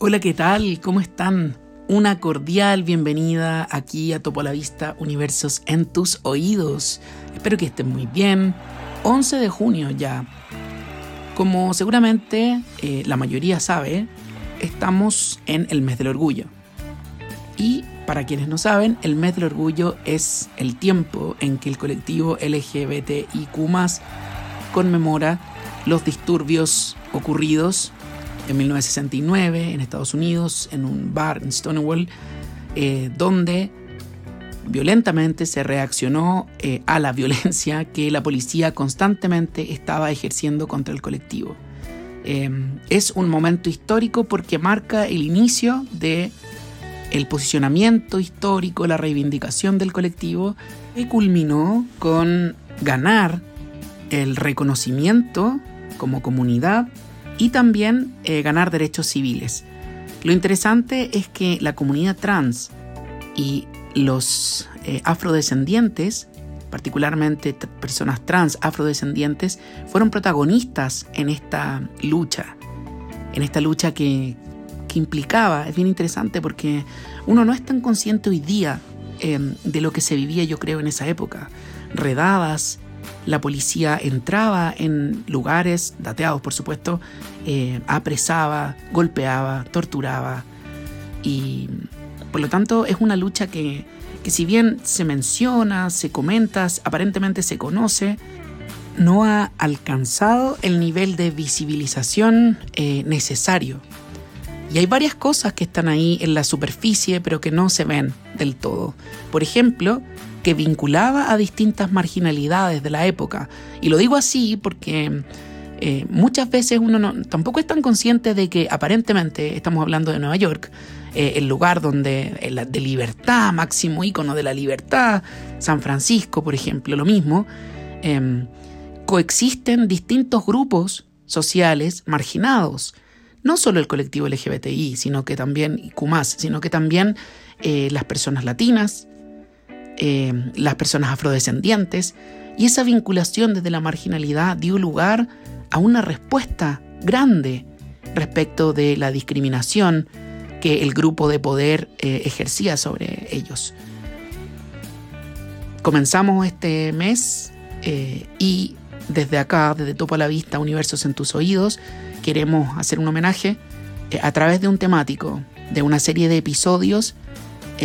Hola, ¿qué tal? ¿Cómo están? Una cordial bienvenida aquí a Topo la Vista Universos en tus oídos. Espero que estén muy bien. 11 de junio ya. Como seguramente eh, la mayoría sabe, estamos en el mes del orgullo. Y para quienes no saben, el mes del orgullo es el tiempo en que el colectivo LGBTIQ conmemora los disturbios ocurridos en 1969 en Estados Unidos, en un bar en Stonewall, eh, donde violentamente se reaccionó eh, a la violencia que la policía constantemente estaba ejerciendo contra el colectivo. Eh, es un momento histórico porque marca el inicio de el posicionamiento histórico, la reivindicación del colectivo y culminó con ganar el reconocimiento como comunidad y también eh, ganar derechos civiles. Lo interesante es que la comunidad trans y los eh, afrodescendientes, particularmente personas trans afrodescendientes, fueron protagonistas en esta lucha, en esta lucha que, que implicaba, es bien interesante porque uno no es tan consciente hoy día em, de lo que se vivía yo creo en esa época, redadas, la policía entraba en lugares, dateados por supuesto, eh, apresaba, golpeaba, torturaba. Y por lo tanto es una lucha que, si bien se menciona, se comenta, aparentemente se conoce, no ha alcanzado el nivel de visibilización eh, necesario. Y hay varias cosas que están ahí en la superficie, pero que no se ven del todo. Por ejemplo, que vinculaba a distintas marginalidades de la época. Y lo digo así porque eh, muchas veces uno no, tampoco es tan consciente de que aparentemente estamos hablando de Nueva York, eh, el lugar donde eh, de libertad, máximo ícono de la libertad, San Francisco, por ejemplo, lo mismo, em, coexisten distintos grupos sociales marginados. No solo el colectivo LGBTI, sino que también QMAS, sino que también las personas latinas, eh, las personas afrodescendientes, y esa vinculación desde la marginalidad dio lugar a una respuesta grande respecto de la discriminación que el grupo de poder eh, ejercía sobre ellos. Comenzamos este mes eh, y desde acá, desde Topo a la Vista, Universos en tus oídos, queremos hacer un homenaje a través de un temático, de una serie de episodios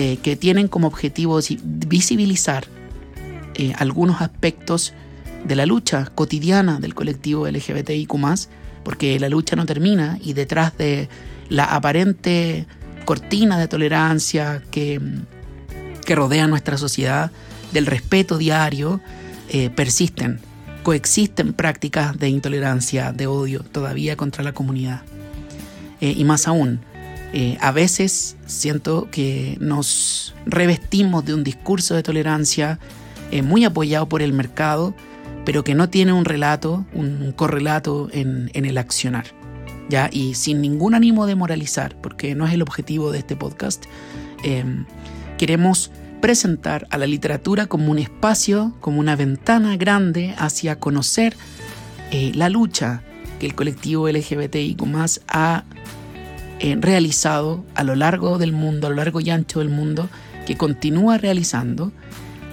eh, que tienen como objetivo visibilizar eh, algunos aspectos de la lucha cotidiana del colectivo LGBTIQ, porque la lucha no termina y detrás de la aparente cortina de tolerancia que, que rodea nuestra sociedad, del respeto diario, eh, persisten, coexisten prácticas de intolerancia, de odio todavía contra la comunidad. y más aún, eh, a veces siento que nos revestimos de un discurso de tolerancia eh, muy apoyado por el mercado, pero que no tiene un relato, un, correlato en, el accionar. ¿ya? Y sin ningún ánimo de moralizar, porque no es el objetivo de este podcast, eh, queremos presentar a la literatura como un espacio, como una ventana grande hacia conocer la lucha que el colectivo LGBTI ha eh, realizado a lo largo del mundo, a lo largo y ancho del mundo, que continúa realizando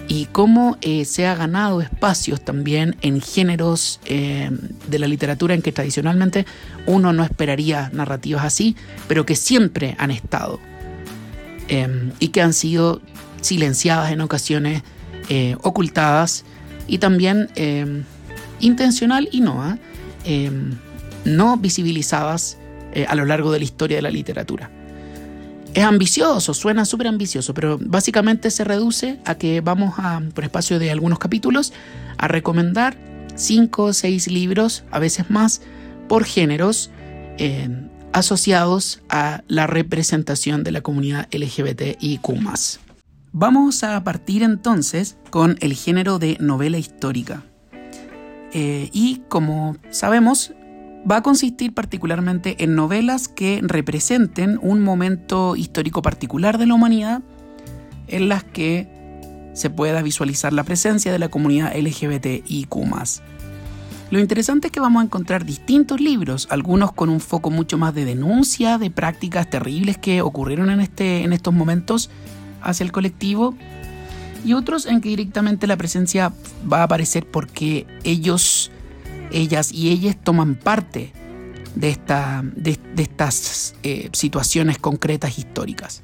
y cómo eh, se ha ganado espacios también en géneros eh, de la literatura en que tradicionalmente uno no esperaría narrativas así, pero que siempre han estado y que han sido silenciadas en ocasiones, ocultadas y también intencional y no, ¿ah? no visibilizadas eh, a lo largo de la historia de la literatura. Es ambicioso, suena súper ambicioso, pero básicamente se reduce a que vamos a, por espacio de algunos capítulos, a recomendar cinco o seis libros, a veces más, por géneros eh, asociados a la representación de la comunidad LGBTIQ. Vamos a partir entonces con el género de novela histórica. Eh, y como sabemos, va a consistir particularmente en novelas que representen un momento histórico particular de la humanidad en las que se pueda visualizar la presencia de la comunidad LGBTIQ. Lo interesante es que vamos a encontrar distintos libros, algunos con un foco mucho más de denuncia de prácticas terribles que ocurrieron en, este, en estos momentos hacia el colectivo, y otros en que directamente la presencia va a aparecer porque ellos, ellas y ellas toman parte de, esta, de, estas eh, situaciones concretas históricas.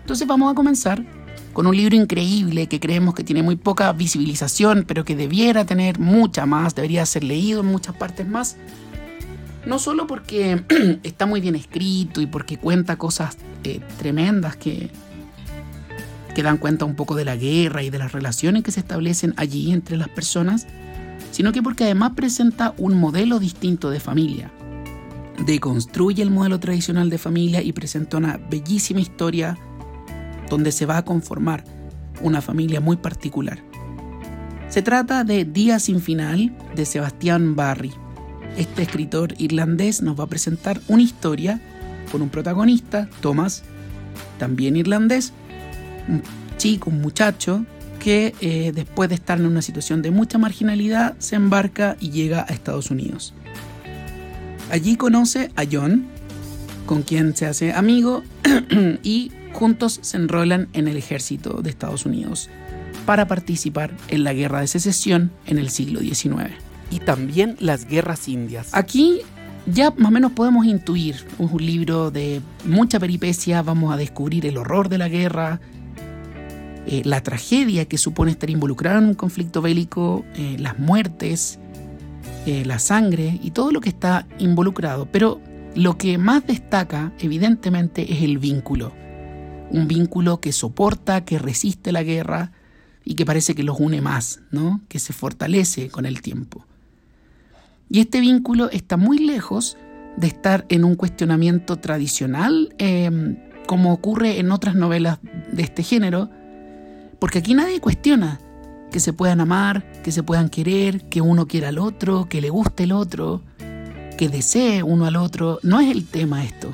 Entonces vamos a comenzar con un libro increíble que creemos que tiene muy poca visibilización, pero que debiera tener mucha más, debería ser leído en muchas partes más. No solo porque está muy bien escrito y porque cuenta cosas eh, tremendas que, que dan cuenta un poco de la guerra y de las relaciones que se establecen allí entre las personas, sino que porque además presenta un modelo distinto de familia. Deconstruye el modelo tradicional de familia y presenta una bellísima historia donde se va a conformar una familia muy particular. Se trata de Día sin final de Sebastián Barry. Este escritor irlandés nos va a presentar una historia con un protagonista, Thomas, también irlandés, un chico, un muchacho, que eh, después de estar en una situación de mucha marginalidad se embarca y llega a Estados Unidos. Allí conoce a John, con quien se hace amigo y juntos se enrolan en el ejército de Estados Unidos para participar en la guerra de secesión en el siglo XIX. Y también las guerras indias. Aquí ya más o menos podemos intuir, un libro de mucha peripecia, vamos a descubrir el horror de la guerra, eh, la tragedia que supone estar involucrado en un conflicto bélico, eh, las muertes, eh, la sangre y todo lo que está involucrado. Pero lo que más destaca, evidentemente, es el vínculo un vínculo que soporta, que resiste la guerra y que parece que los une más, ¿no? que se fortalece con el tiempo. Y este vínculo está muy lejos de estar en un cuestionamiento tradicional, como ocurre en otras novelas de este género, porque aquí nadie cuestiona que se puedan amar, que se puedan querer, que uno quiera al otro, que le guste el otro, que desee uno al otro. No es el tema esto.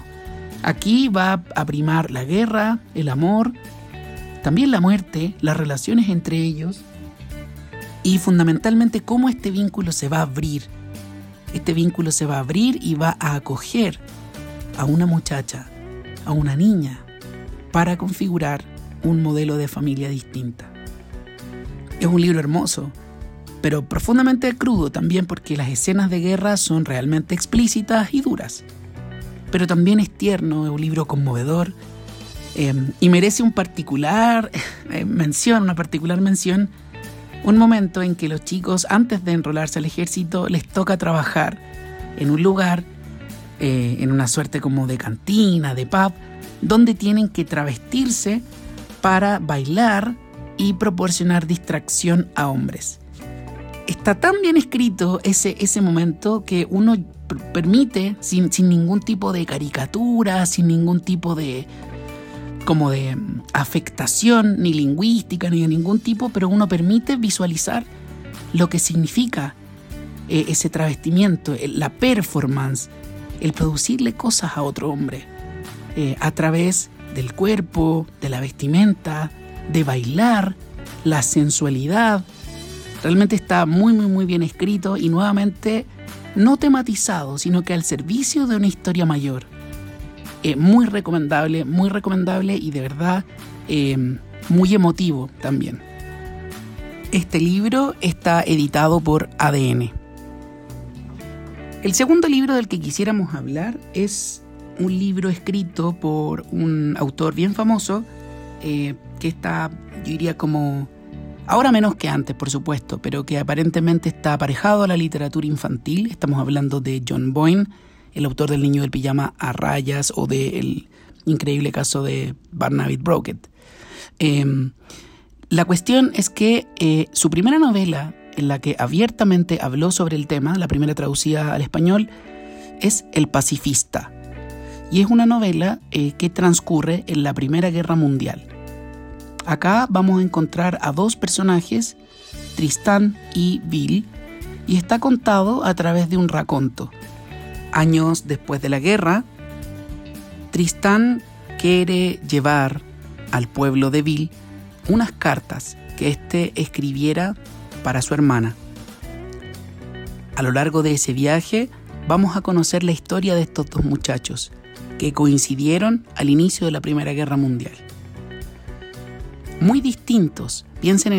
Aquí va a primar la guerra, el amor, también la muerte, las relaciones entre ellos y fundamentalmente cómo este vínculo se va a abrir. Este vínculo se va a abrir y va a acoger a una muchacha, a una niña, para configurar un modelo de familia distinta. Es un libro hermoso, pero profundamente crudo también porque las escenas de guerra son realmente explícitas y duras pero también es tierno, es un libro conmovedor eh, y merece un particular eh, mención, una particular mención, un momento en que los chicos antes de enrolarse al ejército les toca trabajar en un lugar, eh, en una suerte como de cantina, de pub, donde tienen que travestirse para bailar y proporcionar distracción a hombres. Está tan bien escrito ese, ese momento que uno permite, sin, ningún tipo de caricatura, sin ningún tipo de como de mm, afectación ni lingüística ni de ningún tipo, pero uno permite visualizar lo que significa eh, ese travestimiento, la performance, el producirle cosas a otro hombre eh, a través del cuerpo, de la vestimenta, de bailar, la sensualidad. Realmente está muy, muy, muy bien escrito y nuevamente no tematizado, sino que al servicio de una historia mayor. Eh, muy recomendable, muy recomendable y de verdad eh, muy emotivo también. Este libro está editado por ADN. El segundo libro del que quisiéramos hablar es un libro escrito por un autor bien famoso eh, que está, yo diría, como Ahora menos que antes, por supuesto, pero que aparentemente está aparejado a la literatura infantil. Estamos hablando de John Boyne, el autor del Niño del Pijama a rayas o del increíble caso de Barnaby Brockett. Em, la cuestión es que eh, su primera novela, en la que abiertamente habló sobre el tema, la primera traducida al español, es El pacifista. Y es una novela eh, que transcurre en la Primera Guerra Mundial. Acá vamos a encontrar a dos personajes, Tristán y Bill, y está contado a través de un raconto. Años después de la guerra, Tristán quiere llevar al pueblo de Bill unas cartas que éste escribiera para su hermana. A lo largo de ese viaje vamos a conocer la historia de estos dos muchachos que coincidieron al inicio de la Primera Guerra Mundial. Muy distintos. Piensen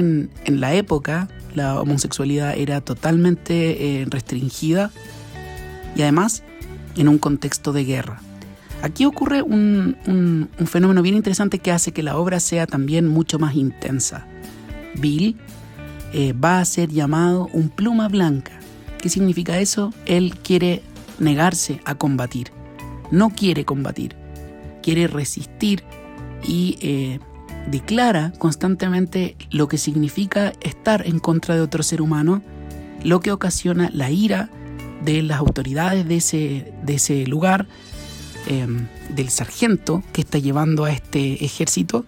en, la época, la homosexualidad era totalmente eh, restringida y además en un contexto de guerra. Aquí ocurre un, fenómeno bien interesante que hace que la obra sea también mucho más intensa. Bill eh, va a ser llamado un pluma blanca. ¿Qué significa eso? Él quiere negarse a combatir. No quiere combatir. Quiere resistir y eh, declara constantemente lo que significa estar en contra de otro ser humano, lo que ocasiona la ira de las autoridades de ese, de ese lugar, em, del sargento que está llevando a este ejército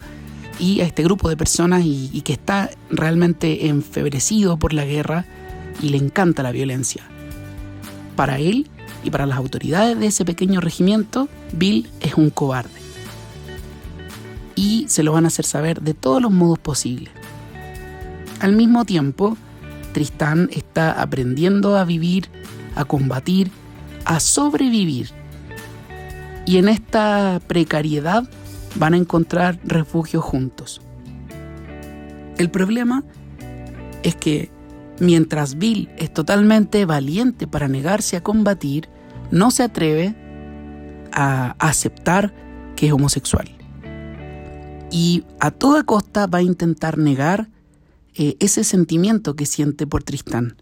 y a este grupo de personas y, que está realmente enfebrecido por la guerra y le encanta la violencia. Para él y para las autoridades de ese pequeño regimiento, Bill es un cobarde. Y se lo van a hacer saber de todos los modos posibles. Al mismo tiempo, Tristán está aprendiendo a vivir, a combatir, a sobrevivir. Y en esta precariedad van a encontrar refugio juntos. El problema es que mientras Bill es totalmente valiente para negarse a combatir, no se atreve a aceptar que es homosexual. Y a toda costa va a intentar negar eh, ese sentimiento que siente por Tristán.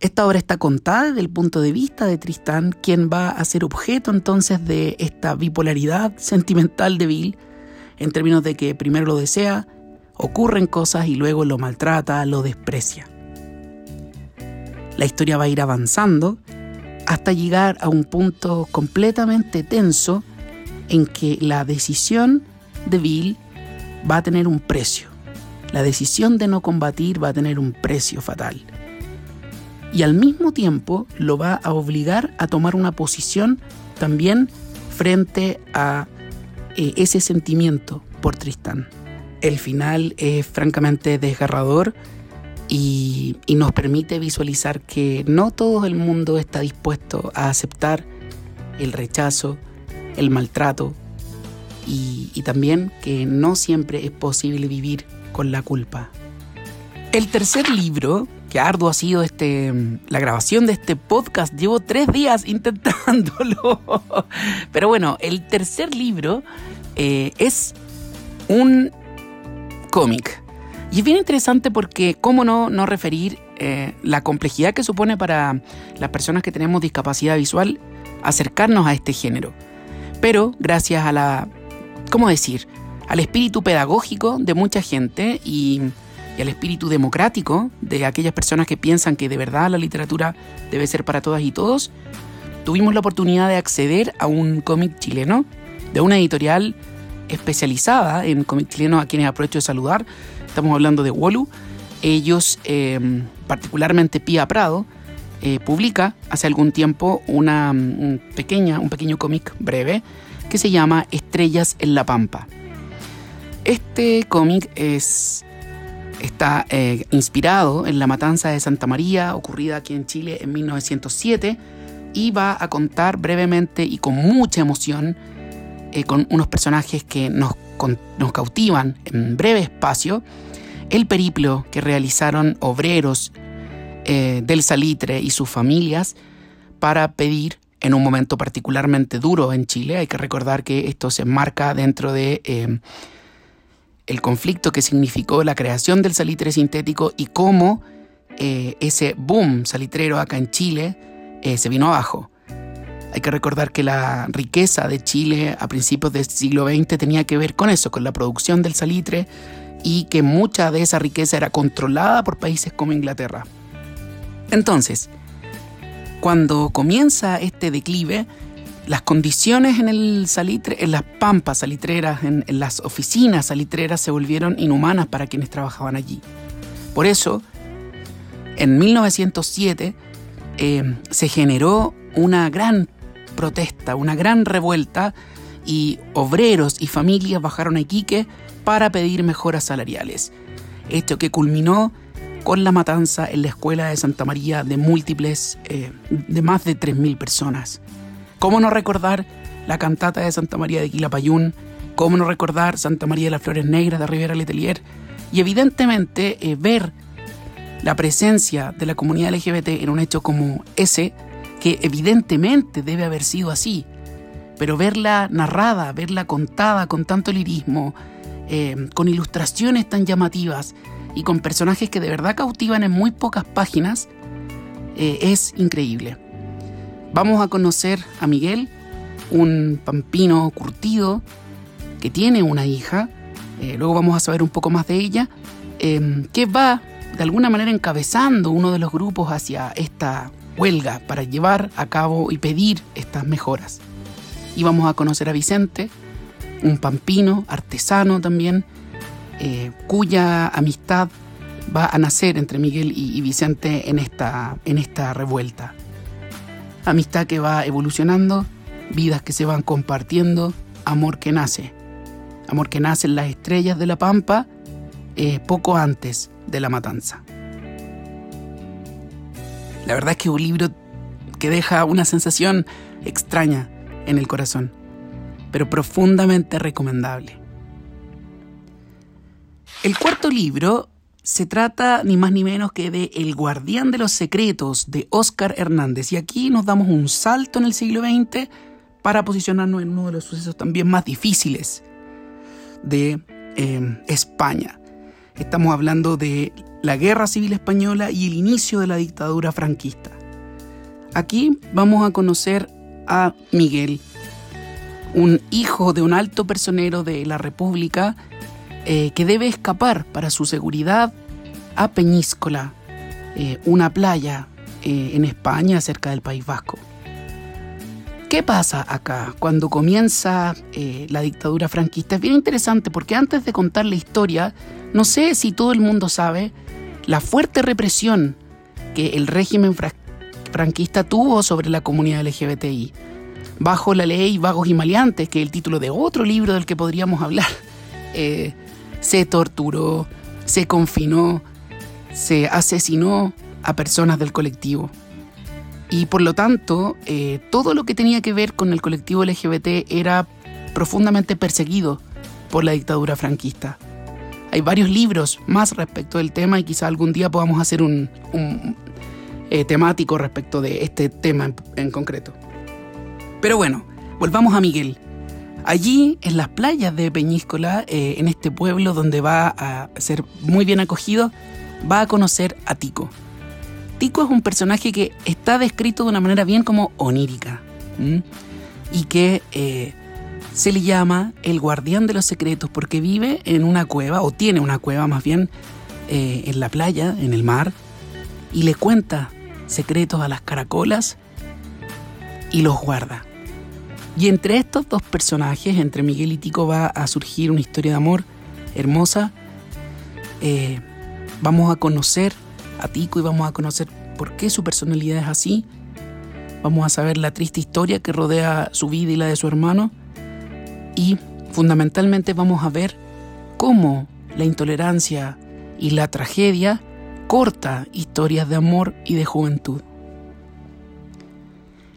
Esta obra está contada desde el punto de vista de Tristán, quien va a ser objeto entonces de esta bipolaridad sentimental de Bill, en términos de que primero lo desea, ocurren cosas y luego lo maltrata, lo desprecia. La historia va a ir avanzando hasta llegar a un punto completamente tenso en que la decisión de Bill va a tener un precio. La decisión de no combatir va a tener un precio fatal y al mismo tiempo lo va a obligar a tomar una posición también frente a eh, ese sentimiento por Tristán. El final es francamente desgarrador y, nos permite visualizar que no todo el mundo está dispuesto a aceptar el rechazo, el maltrato y, y también que no siempre es posible vivir con la culpa. El tercer libro Qué arduo ha sido este, la grabación de este podcast. Llevo tres días intentándolo. Pero bueno, el tercer libro eh, es un cómic. Y es bien interesante porque, ¿cómo no, no referir eh, la complejidad que supone para las personas que tenemos discapacidad visual acercarnos a este género? Pero gracias a la, ¿cómo decir? Al espíritu pedagógico de mucha gente y y al espíritu democrático de aquellas personas que piensan que de verdad la literatura debe ser para todas y todos, tuvimos la oportunidad de acceder a un cómic chileno de una editorial especializada en cómic chileno a quienes aprovecho de saludar. Estamos hablando de Wolu. Ellos, em, particularmente Pia Prado, eh, publica hace algún tiempo una pequeña, un pequeño cómic breve que se llama Estrellas en la Pampa. Este cómic es está eh, inspirado en la matanza de Santa María ocurrida aquí en Chile en 1907 y va a contar brevemente y con mucha emoción eh, con unos personajes que nos, nos cautivan en breve espacio el periplo que realizaron obreros eh, del salitre y sus familias para pedir en un momento particularmente duro en Chile. Hay que recordar que esto se enmarca dentro de el conflicto que significó la creación del salitre sintético y cómo eh, ese boom salitrero acá en Chile eh, se vino abajo. Hay que recordar que la riqueza de Chile a principios del siglo XX tenía que ver con eso, con la producción del salitre y que mucha de esa riqueza era controlada por países como Inglaterra. Entonces, cuando comienza este declive, las condiciones en el salitre, en las pampas salitreras, en, las oficinas salitreras se volvieron inhumanas para quienes trabajaban allí. Por eso, en 1907 eh, se generó una gran protesta, una gran revuelta y obreros y familias bajaron a Iquique para pedir mejoras salariales. Esto que culminó con la matanza en la escuela de Santa María de múltiples, eh, de más de 3.000 personas. ¿Cómo no recordar la cantata de Santa María de Quilapayún? ¿Cómo no recordar Santa María de las Flores Negras de Rivera Letelier? Y evidentemente eh, ver la presencia de la comunidad LGBT en un hecho como ese, que evidentemente debe haber sido así, pero verla narrada, verla contada con tanto lirismo, eh, con ilustraciones tan llamativas y con personajes que de verdad cautivan en muy pocas páginas, eh, es increíble. Vamos a conocer a Miguel, un pampino curtido que tiene una hija, eh, luego vamos a saber un poco más de ella, que va de alguna manera encabezando uno de los grupos hacia esta huelga para llevar a cabo y pedir estas mejoras. Y vamos a conocer a Vicente, un pampino, artesano también, eh, cuya amistad va a nacer entre Miguel y, Vicente en esta, en esta revuelta. Amistad que va evolucionando, vidas que se van compartiendo, amor que nace. Amor que nace en las estrellas de la Pampa eh, poco antes de la matanza. La verdad es que es un libro que deja una sensación extraña en el corazón, pero profundamente recomendable. El cuarto libro se trata ni más ni menos que de El guardián de los secretos de Óscar Hernández y aquí nos damos un salto en el siglo XX para posicionarnos en uno de los sucesos también más difíciles de eh, España. Estamos hablando de la Guerra Civil Española y el inicio de la dictadura franquista. Aquí vamos a conocer a Miguel, un hijo de un alto personero de la República eh, que debe escapar para su seguridad a Peñíscola, eh, una playa eh, en España cerca del País Vasco. ¿Qué pasa acá cuando comienza la dictadura franquista? Es bien interesante porque antes de contar la historia, no sé si todo el mundo sabe la fuerte represión que el régimen franquista tuvo sobre la comunidad LGBTI. Bajo la ley Vagos y Maleantes, que es el título de otro libro del que podríamos hablar, eh, se torturó, se confinó, se asesinó a personas del colectivo. Y por lo tanto, eh, todo lo que tenía que ver con el colectivo LGBT era profundamente perseguido por la dictadura franquista. Hay varios libros más respecto del tema y quizá algún día podamos hacer un, eh, temático respecto de este tema en, concreto. Pero bueno, volvamos a Miguel. Allí, en las playas de Peñíscola, eh, en este pueblo donde va a ser muy bien acogido, va a conocer a Tico. Tico es un personaje que está descrito de una manera bien como onírica y que eh, se le llama el guardián de los secretos porque vive en una cueva, o tiene una cueva más bien, eh, en la playa, en el mar, y le cuenta secretos a las caracolas y los guarda. Y entre estos dos personajes, entre Miguel y Tico, va a surgir una historia de amor hermosa. Eh, vamos a conocer a Tico y vamos a conocer por qué su personalidad es así. Vamos a saber la triste historia que rodea su vida y la de su hermano y fundamentalmente vamos a ver cómo la intolerancia y la tragedia corta historias de amor y de juventud.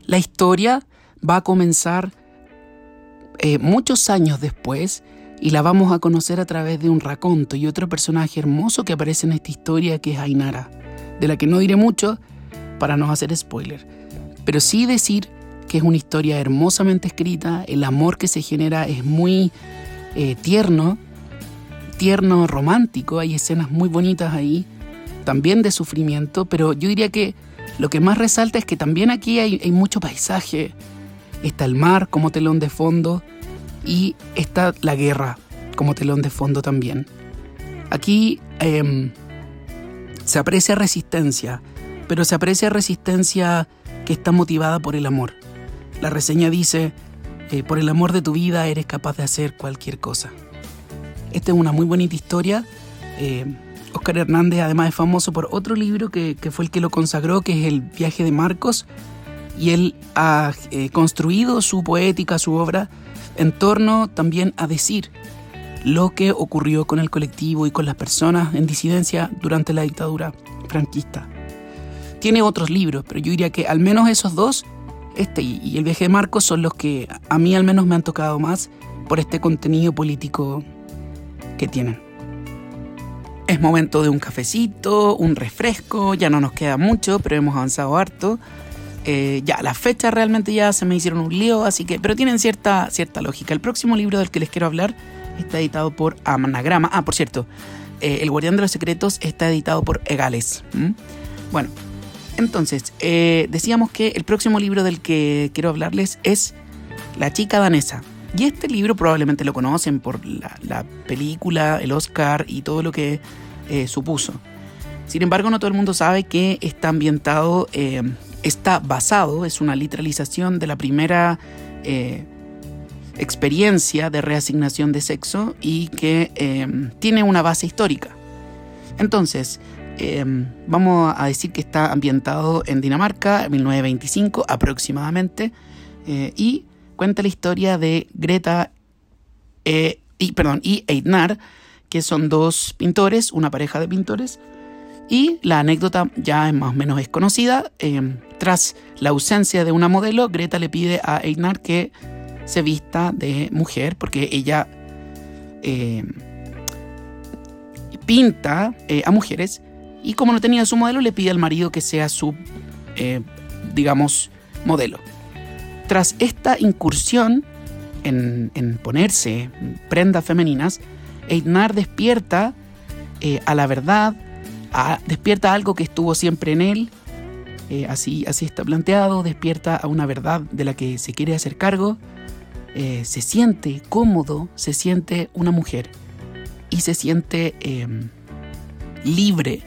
La historia va a comenzar eh, muchos años después y la vamos a conocer a través de un raconto y otro personaje hermoso que aparece en esta historia que es Ainara, de la que no diré mucho para no hacer spoiler, pero sí decir que es una historia hermosamente escrita, el amor que se genera es muy eh, tierno, tierno, romántico, hay escenas muy bonitas ahí, también de sufrimiento, pero yo diría que lo que más resalta es que también aquí hay, mucho paisaje, está el mar como telón de fondo y está la guerra como telón de fondo también. Aquí em, se aprecia resistencia, pero se aprecia resistencia que está motivada por el amor. La reseña dice, eh, por el amor de tu vida eres capaz de hacer cualquier cosa. Esta es una muy bonita historia. Eh, Oscar Hernández además es famoso por otro libro que, fue el que lo consagró, que es El viaje de Marcos. Y él ha eh, construido su poética, su obra, en torno también a decir lo que ocurrió con el colectivo y con las personas en disidencia durante la dictadura franquista. Tiene otros libros, pero yo diría que al menos esos dos, este y el viaje de Marcos, son los que a mí al menos me han tocado más por este contenido político que tienen. Es momento de un cafecito, un refresco, ya no nos queda mucho, pero hemos avanzado harto. Eh, ya, las fechas realmente ya se me hicieron un lío, así que, pero tienen cierta, cierta lógica. El próximo libro del que les quiero hablar está editado por Anagrama. Ah, por cierto, eh, El Guardián de los Secretos está editado por Egales. Bueno, entonces, eh, decíamos que el próximo libro del que quiero hablarles es La chica danesa. Y este libro probablemente lo conocen por la, película, el Oscar y todo lo que supuso. Sin embargo, no todo el mundo sabe que está ambientado está basado, es una literalización de la primera eh, experiencia de reasignación de sexo y que eh, tiene una base histórica. Entonces, eh, vamos a decir que está ambientado en Dinamarca, en 1925 aproximadamente, y cuenta la historia de Greta y, perdón, y Eitnar, que son dos pintores, una pareja de pintores, y la anécdota ya es más o menos desconocida. Eh, tras la ausencia de una modelo, Greta le pide a Einar que se vista de mujer porque ella eh, pinta eh, a mujeres y como no tenía su modelo le pide al marido que sea su, digamos, modelo. Tras esta incursión en, ponerse prendas femeninas, Einar despierta a la verdad, despierta algo que estuvo siempre en él, eh, así, así está planteado, despierta a una verdad de la que se quiere hacer cargo, eh, se siente cómodo, se siente una mujer y se siente em, libre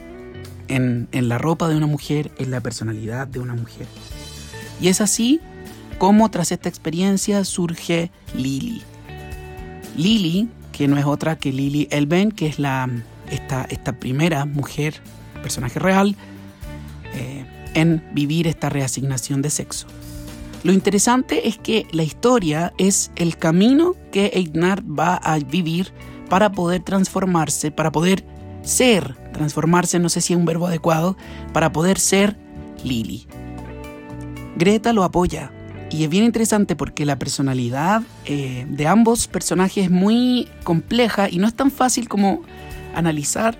en, la ropa de una mujer, en la personalidad de una mujer. Y es así como tras esta experiencia surge Lily. Lily, que no es otra que Lily Elben, que es la esta, esta primera mujer, personaje real, eh, en vivir esta reasignación de sexo. Lo interesante es que la historia es el camino que Einar va a vivir para poder transformarse, para poder ser, transformarse, no sé si es un verbo adecuado, para poder ser Lily. Greta lo apoya y es bien interesante porque la personalidad eh, de ambos personajes es muy compleja y no es tan fácil como analizar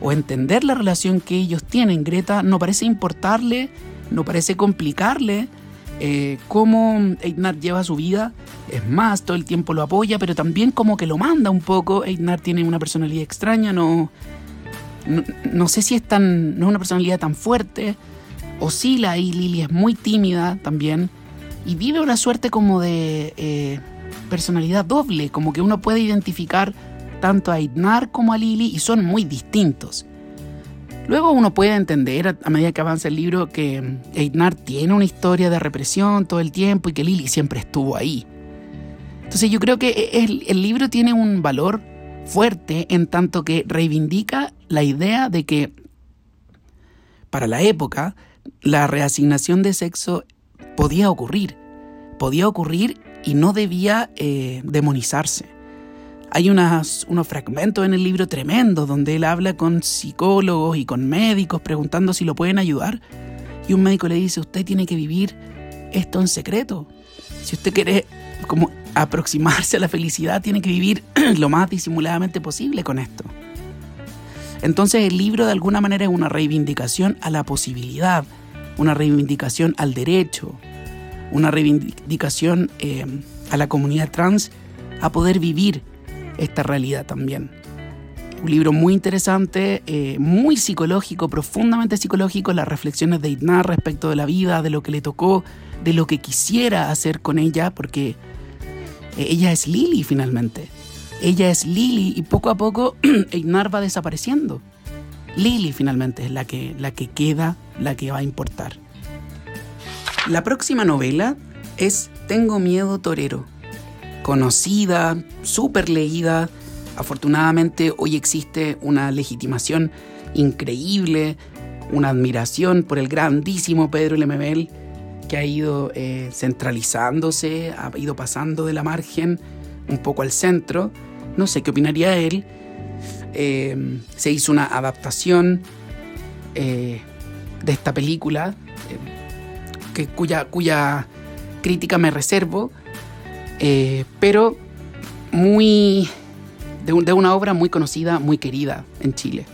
o entender la relación que ellos tienen. Greta no parece importarle, no parece complicarle eh, cómo Einar lleva su vida. Es más, todo el tiempo lo apoya, pero también como que lo manda un poco. Einar tiene una personalidad extraña, no, no, sé si es tan, no es una personalidad tan fuerte. Oscila y Lily es muy tímida también. Y vive una suerte como de eh, personalidad doble, como que uno puede identificar tanto a Eitnar como a Lily y son muy distintos. Luego uno puede entender a medida que avanza el libro que Eitnar tiene una historia de represión todo el tiempo y que Lily siempre estuvo ahí. Entonces yo creo que el, el libro tiene un valor fuerte en tanto que reivindica la idea de que para la época la reasignación de sexo podía ocurrir, podía ocurrir y no debía eh, demonizarse. Hay unos fragmentos en el libro tremendos donde él habla con psicólogos y con médicos preguntando si lo pueden ayudar. Y un médico le dice, usted tiene que vivir esto en secreto. Si usted quiere como aproximarse a la felicidad, tiene que vivir lo más disimuladamente posible con esto. Entonces el libro de alguna manera es una reivindicación a la posibilidad, una reivindicación al derecho, una reivindicación eh, a la comunidad trans a poder vivir esta realidad también. Un libro muy interesante, eh, muy psicológico, profundamente psicológico, las reflexiones de Itnar respecto de la vida, de lo que le tocó, de lo que quisiera hacer con ella, porque eh, ella es Lily finalmente. Ella es Lily y poco a poco Itnar va desapareciendo. Lily finalmente es la que, la que queda, la que va a importar. La próxima novela es Tengo miedo torero conocida, súper leída. Afortunadamente hoy existe una legitimación increíble, una admiración por el grandísimo Pedro Lemebel que ha ido eh, centralizándose, ha ido pasando de la margen un poco al centro. No sé qué opinaría él. Eh, se hizo una adaptación eh, de esta película, que, cuya, crítica me reservo, pero muy de, una obra muy conocida, muy querida en Chile.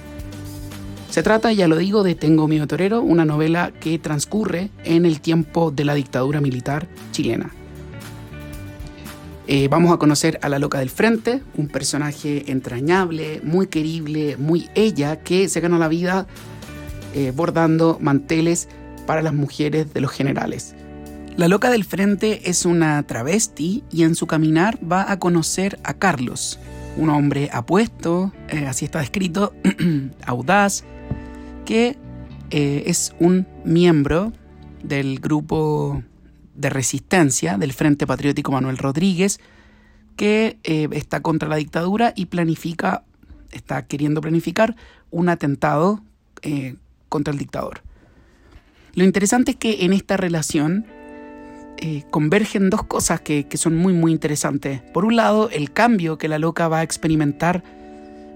Se trata, ya lo digo, de Tengo mi torero, una novela que transcurre en el tiempo de la dictadura militar chilena. Eh, vamos a conocer a la loca del frente, un personaje entrañable, muy querible, muy ella, que se gana la vida eh, bordando manteles para las mujeres de los generales. La loca del frente es una travesti y en su caminar va a conocer a Carlos, un hombre apuesto, eh, así está descrito, audaz, que es un miembro del grupo de resistencia del Frente Patriótico Manuel Rodríguez, que eh, está contra la dictadura y planifica, está queriendo planificar un atentado contra el dictador. Lo interesante es que en esta relación eh, convergen dos cosas que, son muy muy interesantes. Por un lado, el cambio que la loca va a experimentar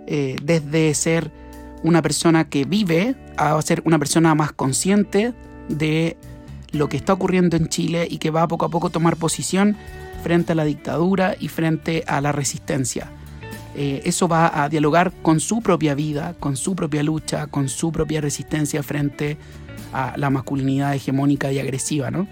eh, desde ser una persona que vive a ser una persona más consciente de lo que está ocurriendo en Chile y que va poco a poco tomar posición frente a la dictadura y frente a la resistencia. Eh, eso va a dialogar con su propia vida, con su propia lucha, con su propia resistencia frente a la masculinidad hegemónica y agresiva, ¿no?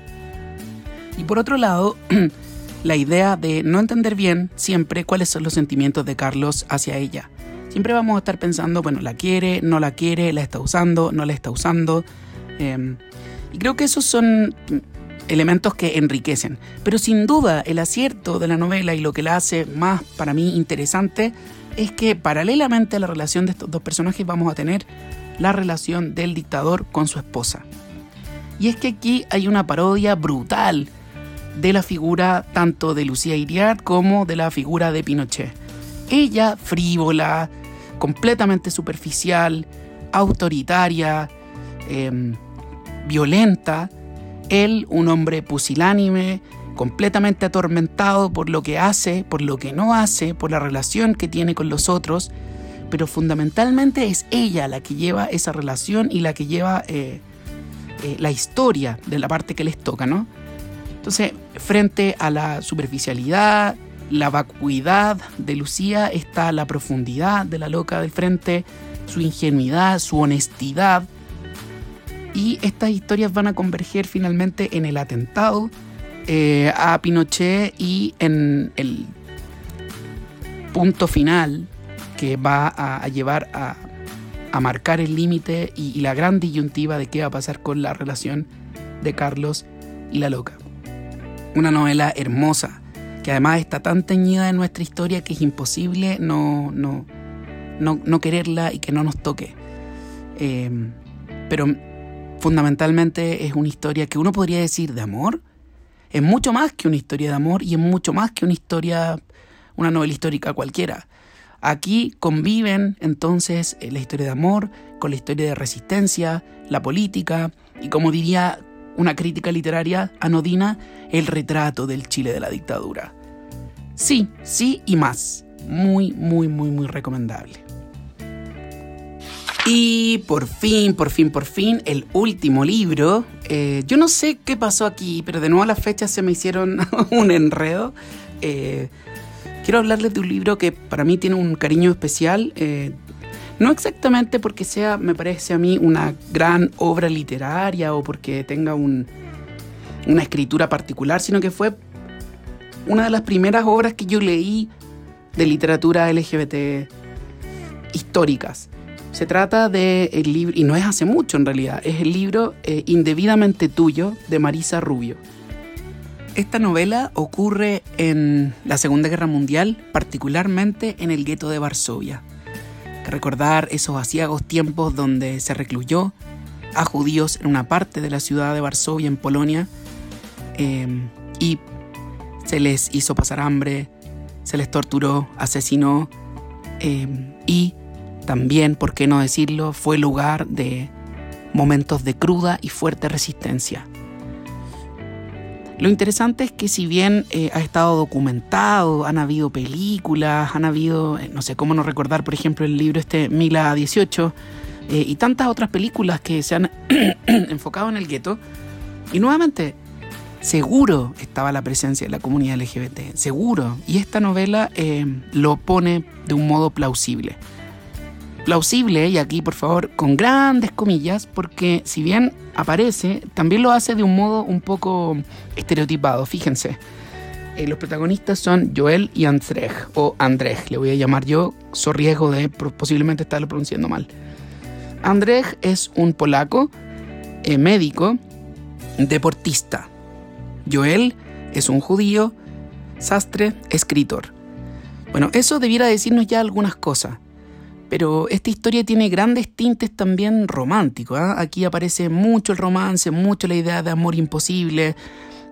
Y por otro lado, la idea de no entender bien siempre cuáles son los sentimientos de Carlos hacia ella. Siempre vamos a estar pensando, bueno, la quiere, no la quiere, la está usando, no la está usando. Em, y creo que esos son elementos que enriquecen. Pero sin duda el acierto de la novela y lo que la hace más para mí interesante es que paralelamente a la relación de estos dos personajes vamos a tener la relación del dictador con su esposa. Y es que aquí hay una parodia brutal de la figura tanto de Lucía Iriart como de la figura de Pinochet. Ella frívola, completamente superficial, autoritaria, em, violenta. Él, un hombre pusilánime, completamente atormentado por lo que hace, por lo que no hace, por la relación que tiene con los otros, pero fundamentalmente es ella la que lleva esa relación y la que lleva eh, eh, la historia de la parte que les toca, ¿no? Entonces, frente a la superficialidad, la vacuidad de Lucía está la profundidad de la loca del frente, su ingenuidad, su honestidad. Y estas historias van a converger finalmente en el atentado eh, a Pinochet y en el punto final que va a, llevar a, marcar el límite y, la gran disyuntiva de qué va a pasar con la relación de Carlos y la loca. Una novela hermosa, que además está tan teñida en nuestra historia que es imposible no, no, no, quererla y que no nos toque. Em, pero fundamentalmente es una historia que uno podría decir de amor. Es mucho más que una historia de amor y es mucho más que una historia, una novela histórica cualquiera. Aquí conviven entonces eh, la historia de amor con la historia de resistencia, la política y como diría una crítica literaria anodina, el retrato del Chile de la dictadura. Sí, sí y más. Muy, muy, muy, muy recomendable. Y por fin, por fin, por fin, el último libro. Eh, yo no sé qué pasó aquí, pero de nuevo las fechas se me hicieron un enredo. Eh, quiero hablarles de un libro que para mí tiene un cariño especial. Eh, no exactamente porque sea, me parece a mí, una gran obra literaria o porque tenga una escritura particular, sino que fue una de las primeras obras que yo leí de literatura LGBT históricas. Se trata del el libro, y no es hace mucho en realidad, es el libro eh, Indebidamente Tuyo de Marisa Rubio. Esta novela ocurre en la Segunda Guerra Mundial, particularmente en el gueto de Varsovia recordar esos asiagos tiempos donde se recluyó a judíos en una parte de la ciudad de Varsovia, en Polonia, em, y se les hizo pasar hambre, se les torturó, asesinó, em, y también, por qué no decirlo, fue lugar de momentos de cruda y fuerte resistencia. Lo interesante es que si bien eh, ha estado documentado, han habido películas, han habido, eh, no sé cómo no recordar, por ejemplo, el libro este Mila 18 eh, y tantas otras películas que se han enfocado en el gueto, y nuevamente, seguro estaba la presencia de la comunidad LGBT, seguro, y esta novela lo pone de un modo plausible plausible, y aquí por favor con grandes comillas, porque si bien aparece, también lo hace de un modo un poco estereotipado, fíjense. Eh, los protagonistas son Joel y Andrzej, o Andrzej, le voy a llamar yo, so riesgo de posiblemente estarlo pronunciando mal. Andrzej es un polaco, eh, médico, deportista. Joel es un judío, sastre, escritor. Bueno, eso debiera decirnos ya algunas cosas. Pero esta historia tiene grandes tintes también románticos. ¿ah? Aquí aparece mucho el romance, mucho la idea de amor imposible,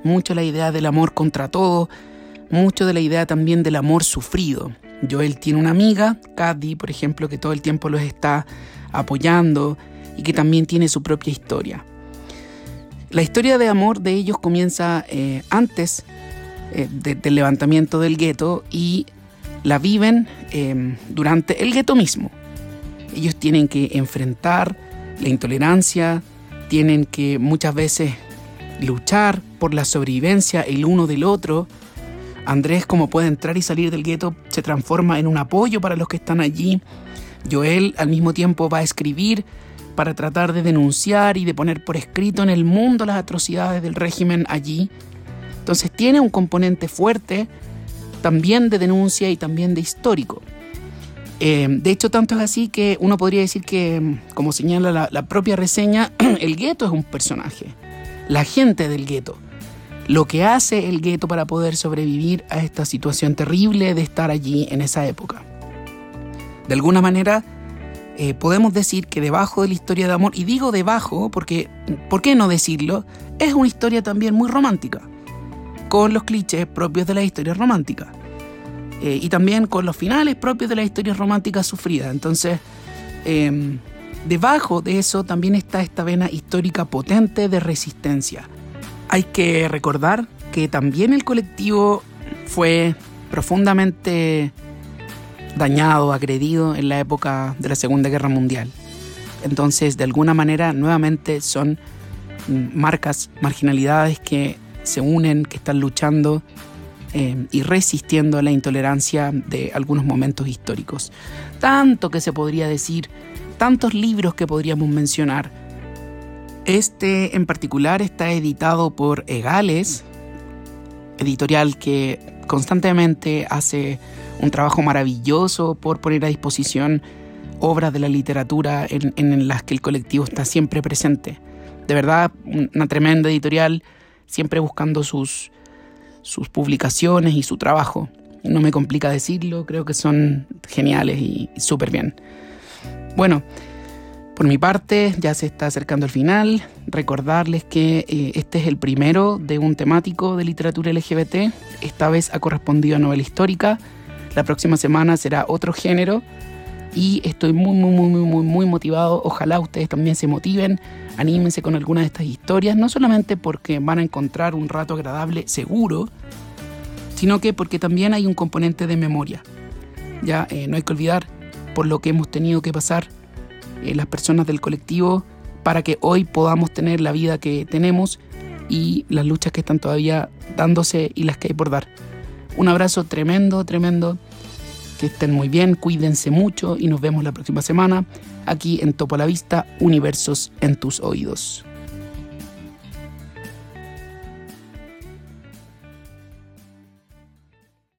mucho la idea del amor contra todo, mucho de la idea también del amor sufrido. Joel tiene una amiga, Caddy, por ejemplo, que todo el tiempo los está apoyando y que también tiene su propia historia. La historia de amor de ellos comienza eh, antes eh, del levantamiento del gueto y la viven em, durante el gueto mismo. Ellos tienen que enfrentar la intolerancia, tienen que muchas veces luchar por la sobrevivencia el uno del otro. Andrés, como puede entrar y salir del gueto, se transforma en un apoyo para los que están allí. Joel al mismo tiempo va a escribir para tratar de denunciar y de poner por escrito en el mundo las atrocidades del régimen allí. Entonces tiene un componente fuerte también de denuncia y también de histórico. Eh, de hecho, tanto es así que uno podría decir que, como señala la, propia reseña, el gueto es un personaje, la gente del gueto, lo que hace el gueto para poder sobrevivir a esta situación terrible de estar allí en esa época. De alguna manera, eh, podemos decir que debajo de la historia de amor, y digo debajo porque, ¿por qué no decirlo? Es una historia también muy romántica con los clichés propios de la historia romántica. Eh, y también con los finales propios de la historia romántica sufrida. Entonces, em, debajo de eso también está esta vena histórica potente de resistencia. Hay que recordar que también el colectivo fue profundamente dañado, agredido en la época de la Segunda Guerra Mundial. Entonces, de alguna manera, nuevamente son mm, marcas, marginalidades que se unen, que están luchando eh, y resistiendo a la intolerancia de algunos momentos históricos. Tanto que se podría decir, tantos libros que podríamos mencionar. Este en particular está editado por Egales, editorial que constantemente hace un trabajo maravilloso por poner a disposición obras de la literatura en, en, las que el colectivo está siempre presente. De verdad, una tremenda editorial siempre buscando sus, sus publicaciones y su trabajo. No me complica decirlo, creo que son geniales y súper bien. Bueno, por mi parte ya se está acercando el final. Recordarles que eh, este es el primero de un temático de literatura LGBT. Esta vez ha correspondido a novela histórica. La próxima semana será otro género y estoy muy, muy, muy, muy, muy motivado. Ojalá ustedes también se motiven, anímense con alguna de estas historias, no solamente porque van a encontrar un rato agradable seguro, sino que porque también hay un componente de memoria. Ya eh, no hay que olvidar por lo que hemos tenido que pasar eh, las personas del colectivo para que hoy podamos tener la vida que tenemos y las luchas que están todavía dándose y las que hay por dar. Un abrazo tremendo, tremendo que estén muy bien, cuídense mucho y nos vemos la próxima semana aquí en Topo la Vista, Universos en tus oídos.